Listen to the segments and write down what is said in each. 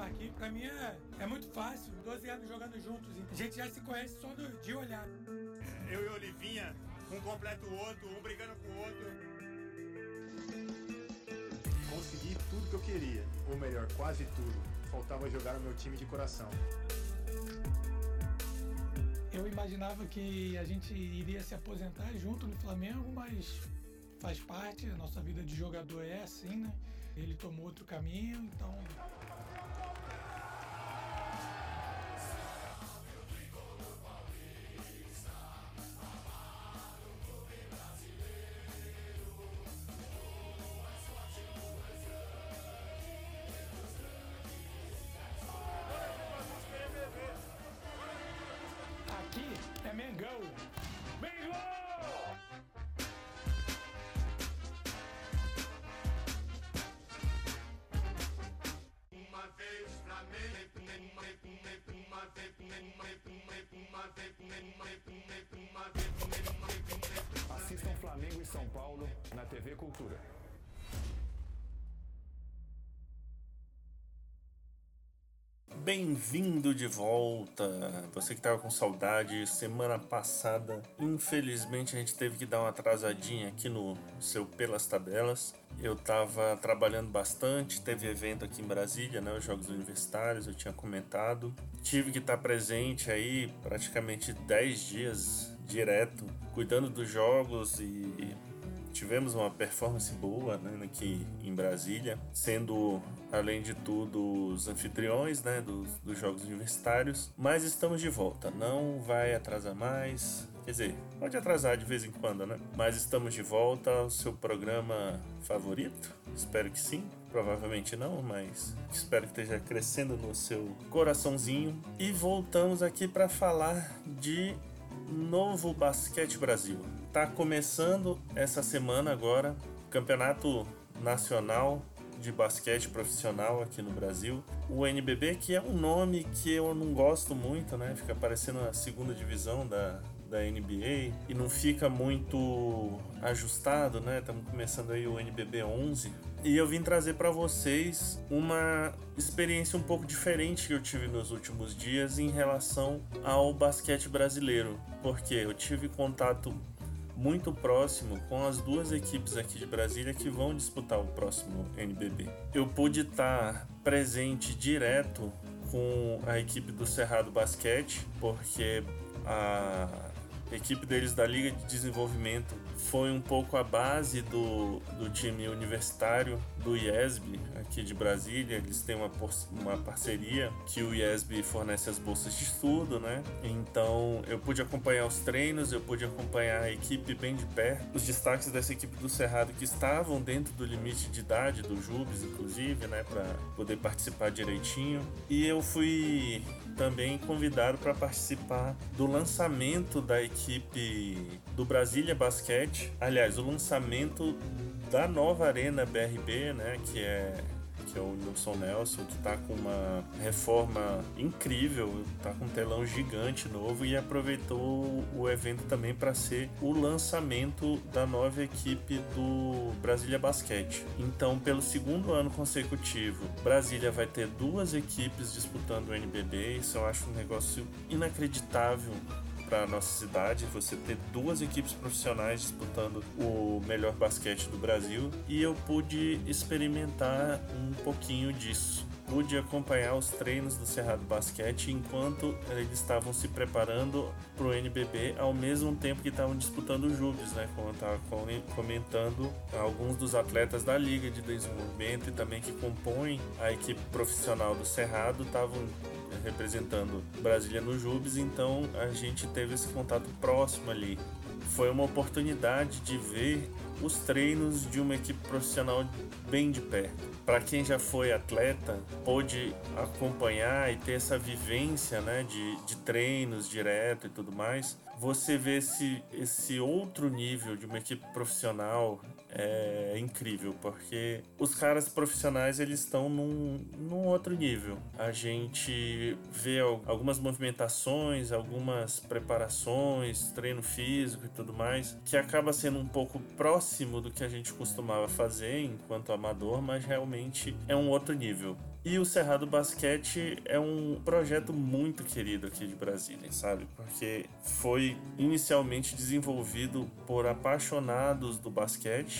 Marquinhos, pra mim é, é muito fácil. 12 anos jogando juntos. A gente já se conhece só do, de olhar. Eu e Olivinha, um completa o outro, um brigando com o outro. Consegui tudo que eu queria, ou melhor, quase tudo. Faltava jogar no meu time de coração. Eu imaginava que a gente iria se aposentar junto no Flamengo, mas faz parte, a nossa vida de jogador é assim, né? Ele tomou outro caminho, então Assistam Flamengo e São Paulo na TV Cultura. Bem-vindo de volta! Você que estava com saudade, semana passada, infelizmente a gente teve que dar uma atrasadinha aqui no seu Pelas Tabelas. Eu estava trabalhando bastante, teve evento aqui em Brasília, né, os Jogos Universitários, eu tinha comentado. Tive que estar presente aí praticamente 10 dias direto, cuidando dos jogos e tivemos uma performance boa né, aqui em Brasília, sendo além de tudo os anfitriões né, dos, dos Jogos Universitários. Mas estamos de volta, não vai atrasar mais. Quer dizer, pode atrasar de vez em quando, né? Mas estamos de volta ao seu programa favorito? Espero que sim. Provavelmente não, mas espero que esteja crescendo no seu coraçãozinho. E voltamos aqui para falar de Novo Basquete Brasil. Tá começando essa semana agora, Campeonato Nacional de Basquete Profissional aqui no Brasil. O NBB, que é um nome que eu não gosto muito, né? Fica parecendo a segunda divisão da, da NBA e não fica muito ajustado, né? Estamos começando aí o NBB 11 e eu vim trazer para vocês uma experiência um pouco diferente que eu tive nos últimos dias em relação ao basquete brasileiro, porque eu tive contato muito próximo com as duas equipes aqui de Brasília que vão disputar o próximo NBB. Eu pude estar presente direto com a equipe do Cerrado Basquete, porque a equipe deles da Liga de Desenvolvimento foi um pouco a base do, do time universitário do IESB aqui de Brasília. Eles têm uma, uma parceria que o IESB fornece as bolsas de estudo, né? Então eu pude acompanhar os treinos, eu pude acompanhar a equipe bem de perto. Os destaques dessa equipe do Cerrado que estavam dentro do limite de idade do Jubes, inclusive, né? Para poder participar direitinho. E eu fui também convidado para participar do lançamento da equipe do Brasília Basquete. Aliás, o lançamento da nova Arena BRB, né, que é que é o Nilson Nelson, que está com uma reforma incrível, está com um telão gigante novo e aproveitou o evento também para ser o lançamento da nova equipe do Brasília Basquete. Então, pelo segundo ano consecutivo, Brasília vai ter duas equipes disputando o NBB. Isso eu acho um negócio inacreditável para nossa cidade, você ter duas equipes profissionais disputando o melhor basquete do Brasil e eu pude experimentar um pouquinho disso. Pude acompanhar os treinos do Cerrado Basquete enquanto eles estavam se preparando para o NBB ao mesmo tempo que estavam disputando o Jubes, né? Como eu estava comentando, alguns dos atletas da Liga de Desenvolvimento e também que compõem a equipe profissional do Cerrado estavam representando Brasília no Jubes, então a gente teve esse contato próximo ali. Foi uma oportunidade de ver os treinos de uma equipe profissional bem de perto. Para quem já foi atleta, pôde acompanhar e ter essa vivência né, de, de treinos direto e tudo mais. Você vê esse, esse outro nível de uma equipe profissional é incrível, porque os caras profissionais eles estão num, num outro nível. A gente vê algumas movimentações, algumas preparações, treino físico e tudo mais, que acaba sendo um pouco próximo do que a gente costumava fazer enquanto amador, mas realmente é um outro nível. E o Cerrado Basquete é um projeto muito querido aqui de Brasília, sabe? Porque foi inicialmente desenvolvido por apaixonados do basquete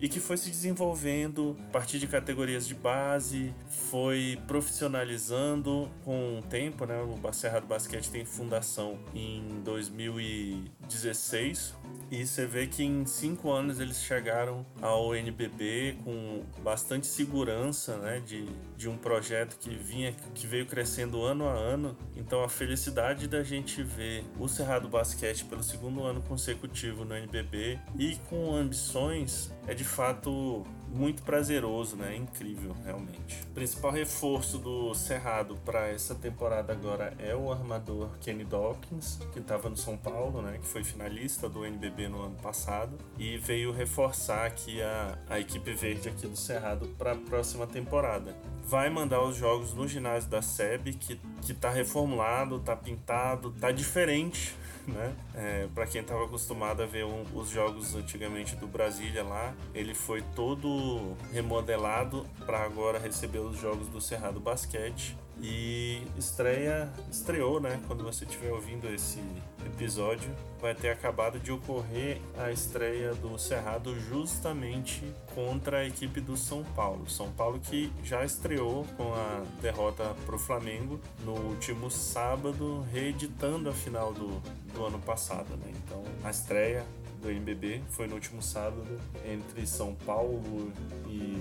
e que foi se desenvolvendo a partir de categorias de base, foi profissionalizando com o tempo, né? O Cerrado Basquete tem fundação em 2016 e você vê que em cinco anos eles chegaram ao NBB com bastante segurança, né? De, de um projeto que vinha, que veio crescendo ano a ano. Então a felicidade da gente ver o Cerrado Basquete pelo segundo ano consecutivo no NBB e com ambições é de fato muito prazeroso, né? Incrível, realmente. O principal reforço do Cerrado para essa temporada agora é o armador Kenny Dawkins, que estava no São Paulo, né? Que foi finalista do NBB no ano passado e veio reforçar aqui a, a equipe verde aqui do Cerrado para a próxima temporada. Vai mandar os jogos no ginásio da SEB, que, que tá reformulado, tá pintado, tá diferente né? É, para quem estava acostumado a ver um, os jogos antigamente do Brasília lá, ele foi todo remodelado para agora receber os jogos do Cerrado Basquete. E estreia, estreou, né? Quando você estiver ouvindo esse episódio, vai ter acabado de ocorrer a estreia do Cerrado justamente contra a equipe do São Paulo. São Paulo que já estreou com a derrota para o Flamengo no último sábado, reeditando a final do, do ano passado, né? Então a estreia do NBB foi no último sábado entre São Paulo e,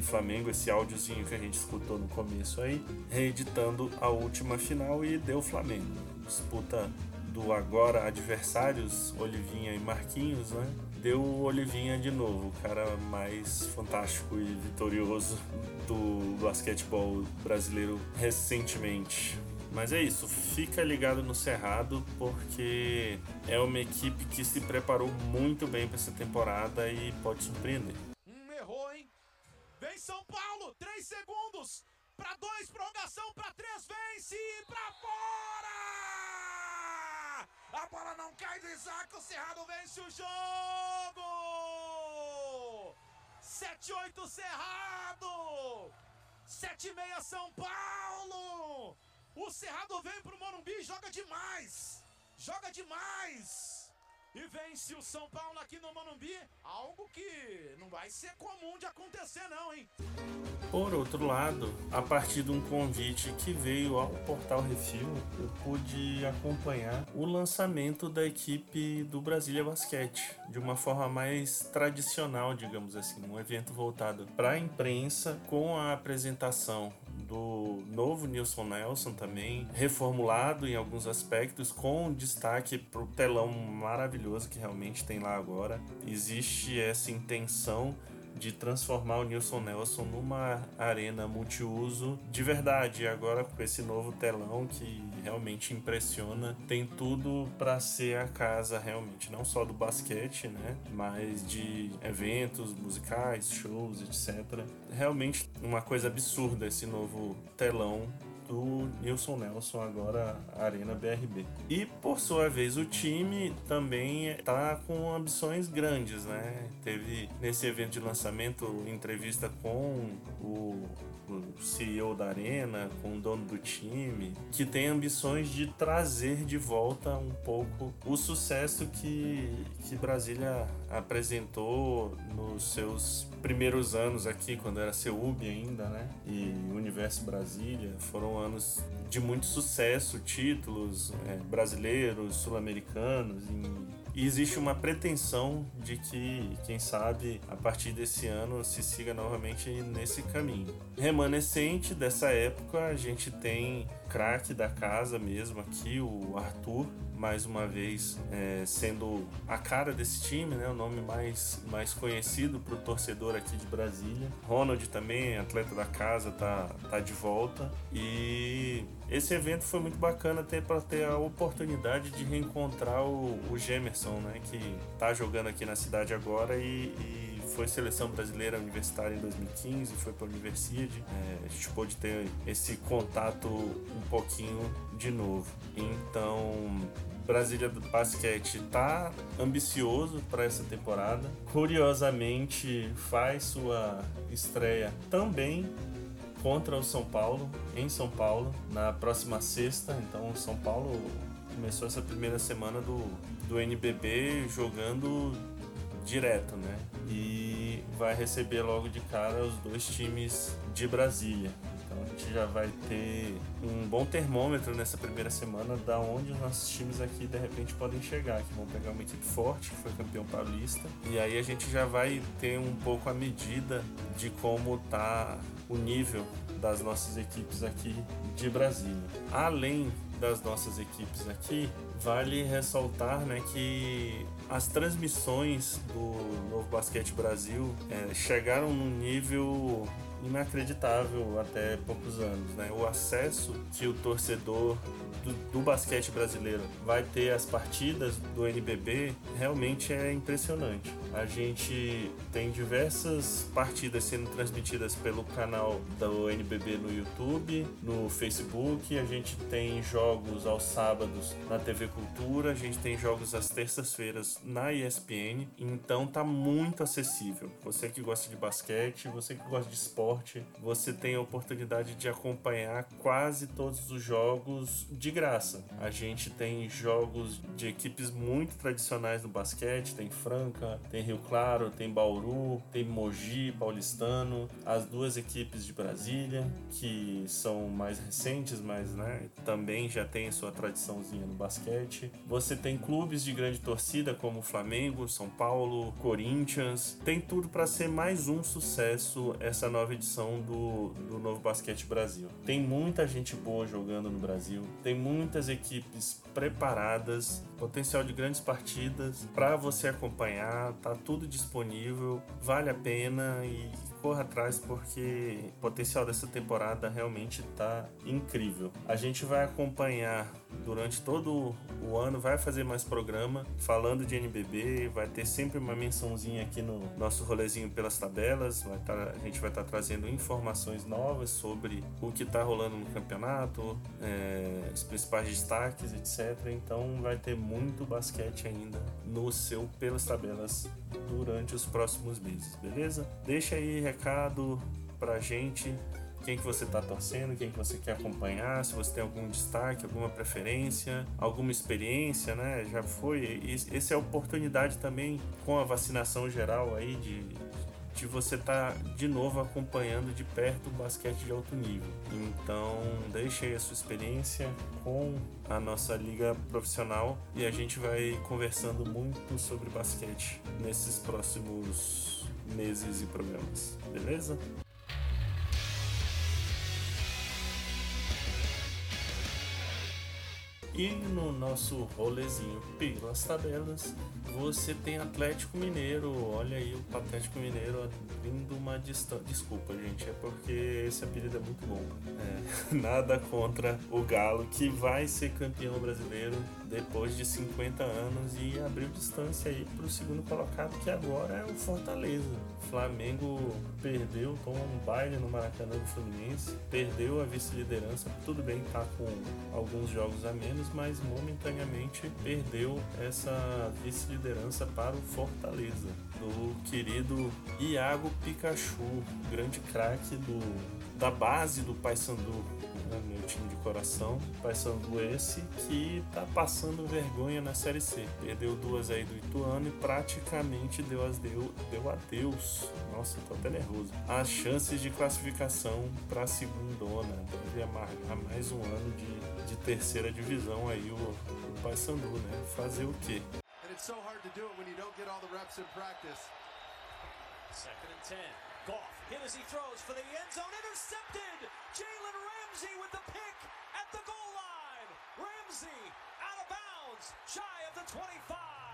e, Flamengo, esse áudiozinho que a gente escutou no começo aí, reeditando a última final e deu Flamengo. Disputa do agora adversários, Olivinha e Marquinhos, né? Deu Olivinha de novo, o cara mais fantástico e vitorioso do basquetebol brasileiro recentemente. Mas é isso, fica ligado no Cerrado porque é uma equipe que se preparou muito bem para essa temporada e pode surpreender. 2, prorrogação para 3, vence e para fora! A bola não cai do Isaac, o Cerrado vence o jogo! 7-8 Cerrado! 7-6 São Paulo! O Cerrado vem pro Morumbi e joga demais. Joga demais. E vence o São Paulo aqui no Morumbi, algo que não vai ser comum de acontecer não, hein? Por outro lado, a partir de um convite que veio ao Portal Refil, eu pude acompanhar o lançamento da equipe do Brasília Basquete, de uma forma mais tradicional, digamos assim, um evento voltado para a imprensa com a apresentação do novo Nilson Nelson também, reformulado em alguns aspectos, com destaque para o telão maravilhoso que realmente tem lá agora. Existe essa intenção de transformar o Nilson Nelson numa arena multiuso de verdade. Agora com esse novo telão que realmente impressiona, tem tudo para ser a casa realmente, não só do basquete, né, mas de eventos musicais, shows, etc. Realmente uma coisa absurda esse novo telão do Nilson Nelson, agora Arena BRB. E por sua vez, o time também está com ambições grandes, né? Teve nesse evento de lançamento entrevista com o o CEO da Arena, com o dono do time, que tem ambições de trazer de volta um pouco o sucesso que, que Brasília apresentou nos seus primeiros anos aqui, quando era CEUB ainda, né? E Universo Brasília. Foram anos de muito sucesso, títulos é, brasileiros, sul-americanos, em e existe uma pretensão de que, quem sabe, a partir desse ano se siga novamente nesse caminho. Remanescente dessa época, a gente tem craque da casa mesmo aqui, o Arthur, mais uma vez é, sendo a cara desse time, né, o nome mais, mais conhecido para o torcedor aqui de Brasília. Ronald também, atleta da casa, tá, tá de volta. E esse evento foi muito bacana até para ter a oportunidade de reencontrar o, o Gemerson, né, que tá jogando aqui na cidade agora e, e foi seleção brasileira universitária em 2015, foi para a Universidade. É, a gente pôde ter esse contato um pouquinho de novo. Então, Brasília do Basquete tá ambicioso para essa temporada. Curiosamente, faz sua estreia também contra o São Paulo, em São Paulo, na próxima sexta. Então, o São Paulo começou essa primeira semana do, do NBB jogando direto, né? E vai receber logo de cara os dois times de Brasília. Então a gente já vai ter um bom termômetro nessa primeira semana da onde os nossos times aqui de repente podem chegar, que vão pegar uma equipe forte, que foi campeão paulista, e aí a gente já vai ter um pouco a medida de como tá o nível das nossas equipes aqui de Brasília. Além das nossas equipes aqui, vale ressaltar né, que as transmissões do Novo Basquete Brasil é, chegaram num nível inacreditável até poucos anos, né? O acesso que o torcedor do, do, basquete brasileiro vai ter às partidas do NBB realmente é impressionante. A gente tem diversas partidas sendo transmitidas pelo canal do NBB no YouTube, no Facebook, a gente tem jogos aos sábados na TV Cultura, a gente tem jogos às terças-feiras na ESPN, então tá muito acessível. Você que gosta de basquete, você que gosta de esporte, você tem a oportunidade de acompanhar quase todos os jogos de graça. A gente tem jogos de equipes muito tradicionais no basquete, tem Franca, tem Rio Claro, tem Bauru, tem Mogi, Paulistano, as duas equipes de Brasília, que são mais recentes, mas né, também já tem sua tradiçãozinha no basquete. Você tem clubes de grande torcida como Flamengo, São Paulo, Corinthians. Tem tudo para ser mais um sucesso essa nova edição do, do Novo Basquete Brasil. Tem muita gente boa jogando no Brasil, tem muitas equipes preparadas, potencial de grandes partidas para você acompanhar, tá tudo disponível, vale a pena e corra atrás porque o potencial dessa temporada realmente tá incrível. A gente vai acompanhar durante todo o ano, vai fazer mais programa falando de NBB, vai ter sempre uma mençãozinha aqui no nosso rolezinho pelas tabelas, tá, a gente vai estar tá trazendo informações novas sobre o que está rolando no campeonato, é, os principais destaques, etc. Então vai ter muito basquete ainda no seu pelas tabelas durante os próximos meses, beleza? Deixa aí recado pra gente quem que você está torcendo, quem que você quer acompanhar, se você tem algum destaque, alguma preferência, alguma experiência, né? Já foi. Essa é a oportunidade também com a vacinação geral aí de, de você estar tá de novo acompanhando de perto o basquete de alto nível. Então, deixe aí a sua experiência com a nossa liga profissional e a gente vai conversando muito sobre basquete nesses próximos meses e programas, beleza? E no nosso rolezinho pelas tabelas, você tem Atlético Mineiro. Olha aí o Atlético Mineiro abrindo uma distância. Desculpa, gente, é porque esse apelido é muito bom. É, nada contra o Galo, que vai ser campeão brasileiro depois de 50 anos e abriu distância aí para o segundo colocado, que agora é o Fortaleza. Flamengo perdeu, tomou um baile no Maracanã do Fluminense, perdeu a vice-liderança. Tudo bem, tá com alguns jogos a menos, mas momentaneamente perdeu essa vice-liderança para o Fortaleza, do querido Iago Pikachu, grande craque do da base do Paysandu, né, meu time de coração. Paysandu esse que tá passando vergonha na Série C. Perdeu duas aí do Ituano e praticamente deu, as deu, deu adeus. Nossa, tô até nervoso. As chances de classificação para a segundona. Deve amargar mais um ano de, de terceira divisão aí o, o Paysandu, né? Fazer o quê? And it's so hard to do it when you don't get all the reps in practice. Second and ten. Goff hit as he throws for the end zone. Intercepted. Jalen Ramsey with the pick at the goal line. Ramsey out of bounds, shy of the 25.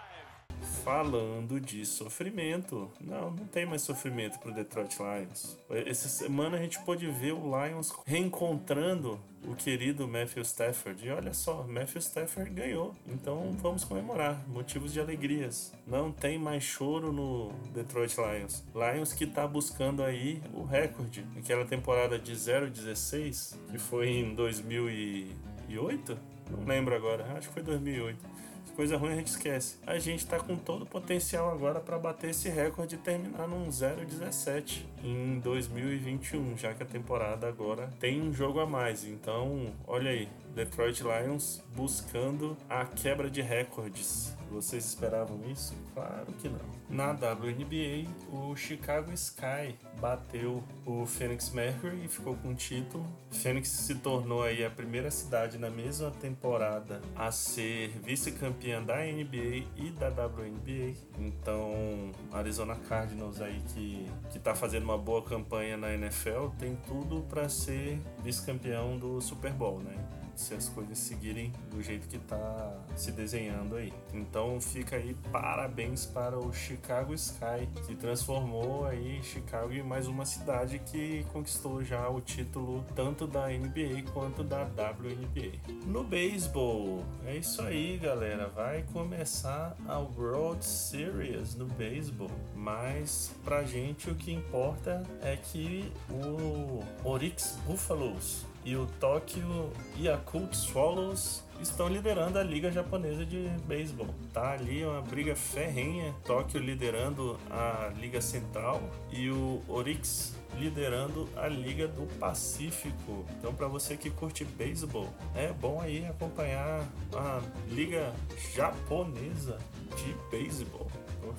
Falando de sofrimento, não, não tem mais sofrimento pro Detroit Lions. Essa semana a gente pôde ver o Lions reencontrando o querido Matthew Stafford. E olha só, Matthew Stafford ganhou. Então vamos comemorar. Motivos de alegrias. Não tem mais choro no Detroit Lions. Lions que tá buscando aí o recorde. Aquela temporada de 0-16, que foi em 2008? Não lembro agora. Acho que foi 2008 coisa ruim a gente esquece. A gente tá com todo o potencial agora para bater esse recorde e terminar num 0-17 em 2021, já que a temporada agora tem um jogo a mais. Então, olha aí, Detroit Lions buscando a quebra de recordes. Vocês esperavam isso? Claro que não. Na WNBA, o Chicago Sky bateu o Phoenix Mercury e ficou com o título. Phoenix se tornou aí a primeira cidade na mesma temporada a ser vice-campeã da NBA e da WNBA. Então, Arizona Cardinals aí que que tá fazendo uma boa campanha na NFL tem tudo para ser vice-campeão do Super Bowl, né? Se as coisas seguirem do jeito que tá se desenhando aí. Então fica aí parabéns para o Chicago Sky, que transformou aí Chicago em mais uma cidade que conquistou já o título tanto da NBA quanto da WNBA. No beisebol, é isso aí, galera. Vai começar a World Series no beisebol, mas pra gente o que importa é que o Orix Buffaloes e o Tokyo Yakult Swallows estão liderando a liga japonesa de beisebol. Tá ali uma briga ferrenha, Tóquio liderando a liga central e o Orix liderando a liga do Pacífico. Então para você que curte beisebol, é bom aí acompanhar a liga japonesa de beisebol.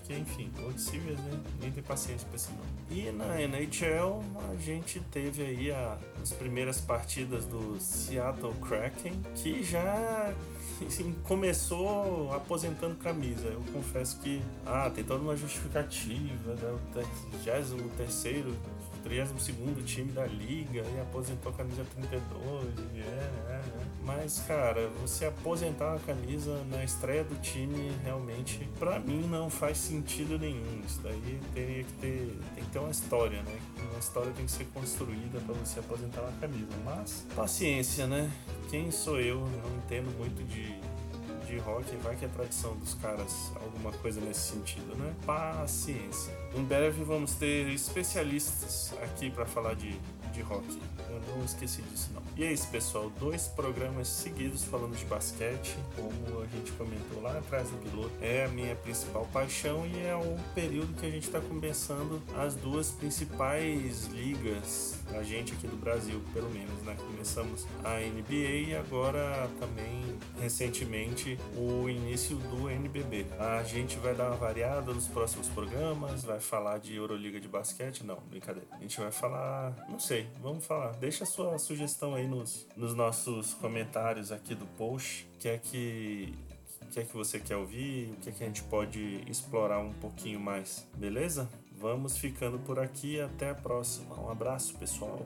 Porque, enfim, World Series, né? Ninguém tem paciência pra isso não. E na NHL, a gente teve aí a, as primeiras partidas do Seattle Kraken, que já assim, começou aposentando camisa. Eu confesso que, ah, tem toda uma justificativa, né? O 33 32 time da liga e aposentou a camisa 32. E é, é, é. Mas, cara, você aposentar a camisa na estreia do time realmente, para mim, não faz sentido nenhum. Isso daí teria que ter, tem que ter uma história, né? Uma história tem que ser construída para você aposentar uma camisa. Mas, paciência, né? Quem sou eu? Não entendo muito de de rock, vai que é tradição dos caras, alguma coisa nesse sentido, né? Paciência. Em breve vamos ter especialistas aqui para falar de, de rock. Eu não esqueci disso não. E é isso, pessoal. Dois programas seguidos falando de basquete, como a gente comentou lá atrás do piloto. É a minha principal paixão e é o período que a gente está começando as duas principais ligas, a gente aqui do Brasil, pelo menos, né? Começamos a NBA e agora também, recentemente, o início do NBB. A gente vai dar uma variada nos próximos programas, vai falar de Euroliga de basquete? Não, brincadeira. A gente vai falar, não sei, vamos falar. Deixa a sua sugestão nos, nos nossos comentários aqui do post. O que é que, que é que você quer ouvir? O que é que a gente pode explorar um pouquinho mais? Beleza? Vamos ficando por aqui. Até a próxima. Um abraço, pessoal.